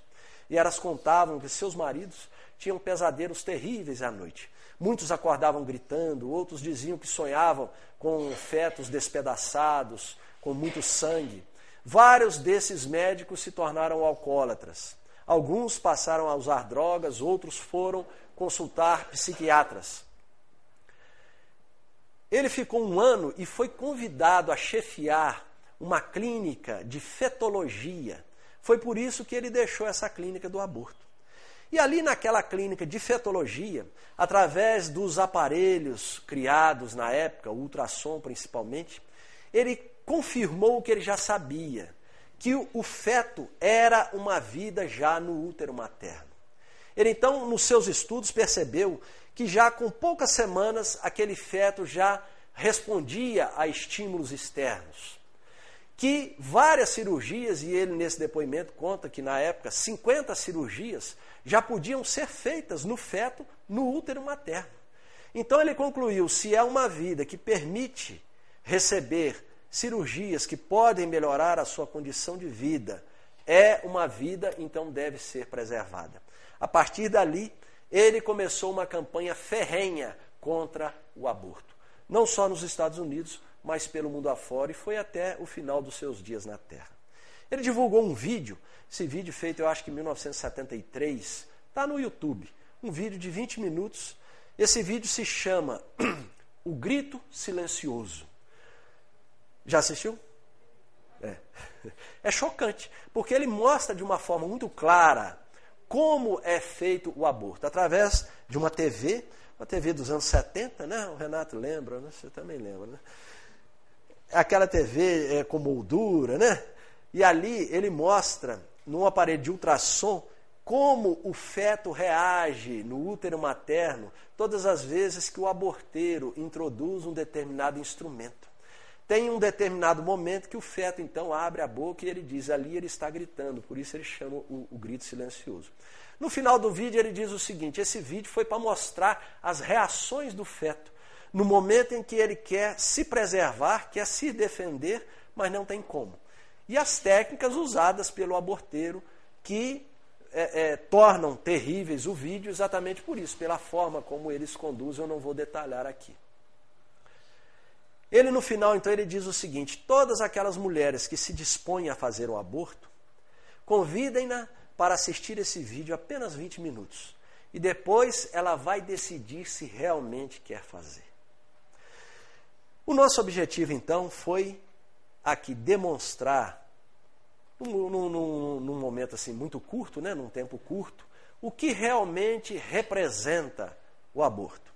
E elas contavam que seus maridos tinham pesadelos terríveis à noite. Muitos acordavam gritando, outros diziam que sonhavam com fetos despedaçados, com muito sangue. Vários desses médicos se tornaram alcoólatras. Alguns passaram a usar drogas, outros foram consultar psiquiatras. Ele ficou um ano e foi convidado a chefiar uma clínica de fetologia. Foi por isso que ele deixou essa clínica do aborto. E ali naquela clínica de fetologia, através dos aparelhos criados na época, ultrassom principalmente, ele confirmou o que ele já sabia, que o feto era uma vida já no útero materno. Ele então, nos seus estudos, percebeu que já com poucas semanas aquele feto já respondia a estímulos externos. Que várias cirurgias, e ele nesse depoimento conta que na época 50 cirurgias já podiam ser feitas no feto, no útero materno. Então ele concluiu: se é uma vida que permite receber cirurgias que podem melhorar a sua condição de vida, é uma vida, então deve ser preservada. A partir dali, ele começou uma campanha ferrenha contra o aborto. Não só nos Estados Unidos, mas pelo mundo afora, e foi até o final dos seus dias na Terra. Ele divulgou um vídeo, esse vídeo feito eu acho que em 1973, está no YouTube, um vídeo de 20 minutos. Esse vídeo se chama O Grito Silencioso. Já assistiu? É. é chocante, porque ele mostra de uma forma muito clara como é feito o aborto? Através de uma TV, uma TV dos anos 70, né? O Renato lembra, né? Você também lembra, né? Aquela TV é, com moldura, né? E ali ele mostra, num aparelho de ultrassom, como o feto reage no útero materno todas as vezes que o aborteiro introduz um determinado instrumento. Tem um determinado momento que o feto então abre a boca e ele diz: ali ele está gritando, por isso ele chama o, o grito silencioso. No final do vídeo ele diz o seguinte: esse vídeo foi para mostrar as reações do feto no momento em que ele quer se preservar, quer se defender, mas não tem como. E as técnicas usadas pelo aborteiro que é, é, tornam terríveis o vídeo exatamente por isso, pela forma como eles conduzem, eu não vou detalhar aqui. Ele no final, então, ele diz o seguinte: todas aquelas mulheres que se dispõem a fazer um aborto, convidem-na para assistir esse vídeo apenas 20 minutos. E depois ela vai decidir se realmente quer fazer. O nosso objetivo, então, foi aqui demonstrar, num, num, num momento assim muito curto, né, num tempo curto, o que realmente representa o aborto.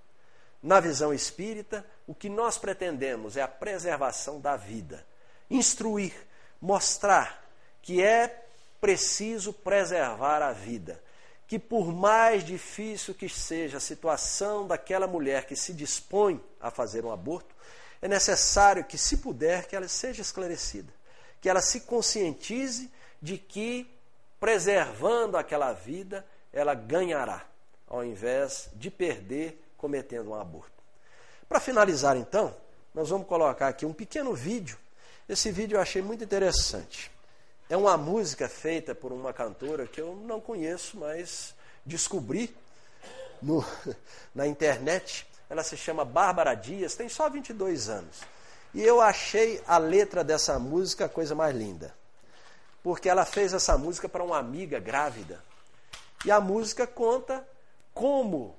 Na visão espírita, o que nós pretendemos é a preservação da vida, instruir, mostrar que é preciso preservar a vida, que por mais difícil que seja a situação daquela mulher que se dispõe a fazer um aborto, é necessário que, se puder, que ela seja esclarecida, que ela se conscientize de que, preservando aquela vida, ela ganhará, ao invés de perder cometendo um aborto. Para finalizar, então, nós vamos colocar aqui um pequeno vídeo. Esse vídeo eu achei muito interessante. É uma música feita por uma cantora que eu não conheço, mas descobri no, na internet. Ela se chama Bárbara Dias, tem só 22 anos. E eu achei a letra dessa música a coisa mais linda. Porque ela fez essa música para uma amiga grávida. E a música conta como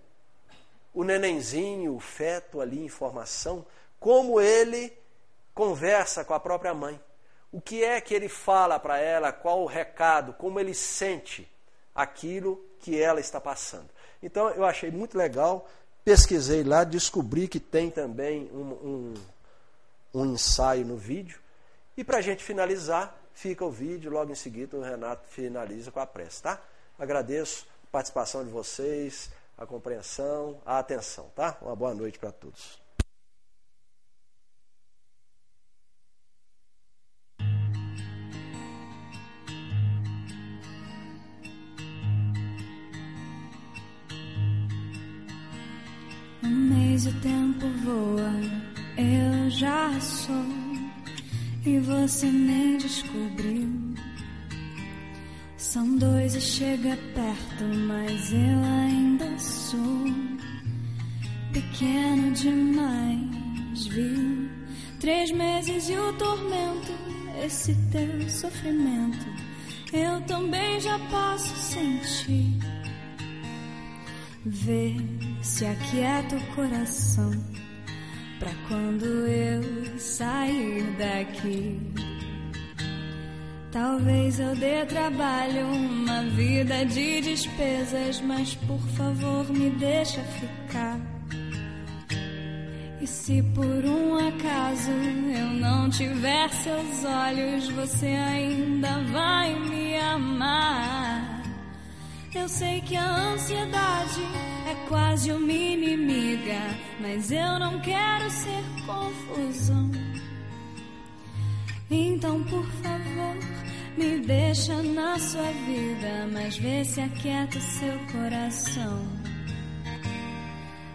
o nenenzinho, o feto ali em formação, como ele conversa com a própria mãe. O que é que ele fala para ela, qual o recado, como ele sente aquilo que ela está passando. Então eu achei muito legal, pesquisei lá, descobri que tem também um, um, um ensaio no vídeo. E para a gente finalizar, fica o vídeo, logo em seguida o Renato finaliza com a prece, tá? Agradeço a participação de vocês, a compreensão, a atenção, tá? Uma boa noite para todos. E você nem descobriu. São dois e chega perto, mas eu ainda sou pequeno demais, viu? Três meses e o tormento, esse teu sofrimento, eu também já posso sentir. Vê se aquieta o coração pra quando eu sair daqui. Talvez eu dê trabalho, uma vida de despesas, mas por favor me deixa ficar. E se por um acaso eu não tiver seus olhos, você ainda vai me amar. Eu sei que a ansiedade é quase uma inimiga, mas eu não quero ser confusão. Então, por favor, me deixa na sua vida, mas vê se aquieta o seu coração.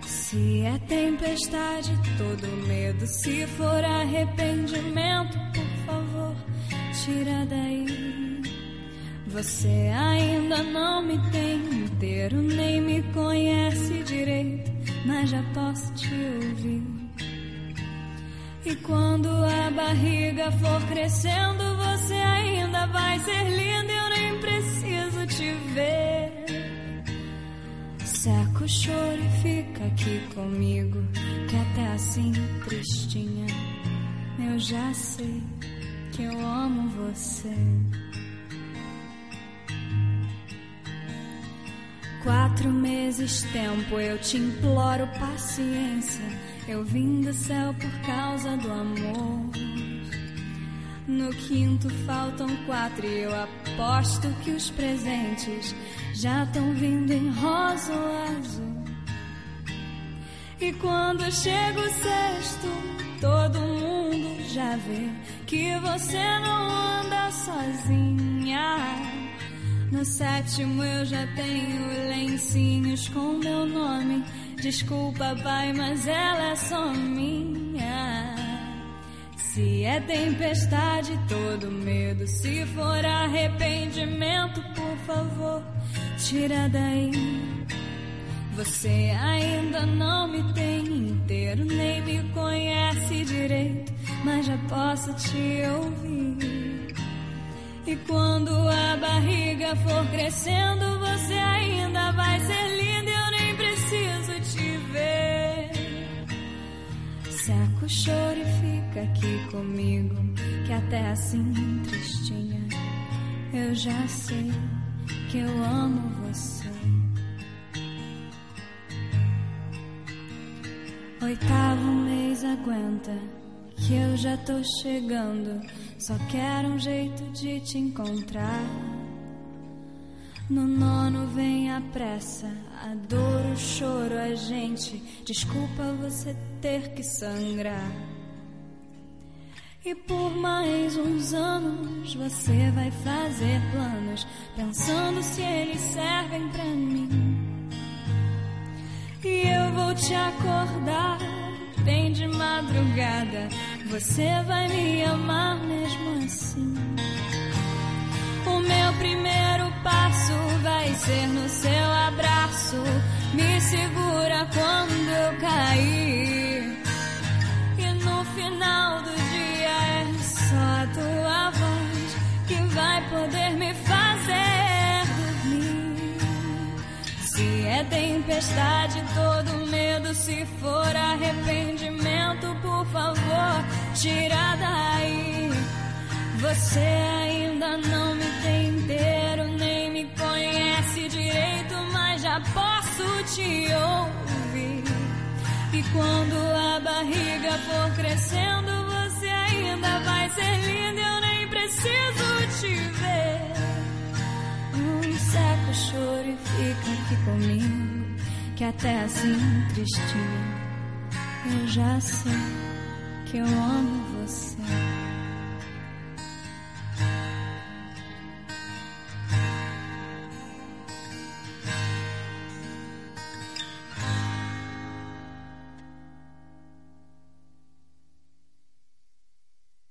Se é tempestade, todo medo, se for arrependimento, por favor, tira daí. Você ainda não me tem inteiro, nem me conhece direito, mas já posso te ouvir. E quando a barriga for crescendo, você ainda vai ser linda. Eu nem preciso te ver. Seca o choro e fica aqui comigo. Que até assim, tristinha, eu já sei que eu amo você. Quatro meses tempo, eu te imploro paciência. Eu vim do céu por causa do amor. No quinto faltam quatro e eu aposto que os presentes já estão vindo em rosa ou azul. E quando chega o sexto, todo mundo já vê que você não anda sozinha. No sétimo eu já tenho lencinhos com meu nome. Desculpa, pai, mas ela é só minha. Se é tempestade, todo medo. Se for arrependimento, por favor, tira daí. Você ainda não me tem inteiro, nem me conhece direito, mas já posso te ouvir. E quando a barriga for crescendo, você ainda vai ser linda, eu nem preciso te ver. Seca o choro e fica aqui comigo, que até assim tristinha, eu já sei que eu amo você. Oitavo mês aguenta, que eu já tô chegando. Só quero um jeito de te encontrar. No nono vem a pressa, a dor, o choro, a gente. Desculpa você ter que sangrar. E por mais uns anos você vai fazer planos, pensando se eles servem pra mim. E eu vou te acordar bem de madrugada. Você vai me amar mesmo assim. O meu primeiro passo vai ser no seu abraço. Me segura quando eu cair. E no final do dia é só a tua voz que vai poder me fazer tempestade, todo medo, se for arrependimento, por favor, tira daí. Você ainda não me tem inteiro, nem me conhece direito, mas já posso te ouvir. E quando a barriga for crescendo, você ainda vai ser linda, eu nem preciso te ver. Seca o choro e fica aqui comigo, que até assim tristinho, eu já sei que eu amo.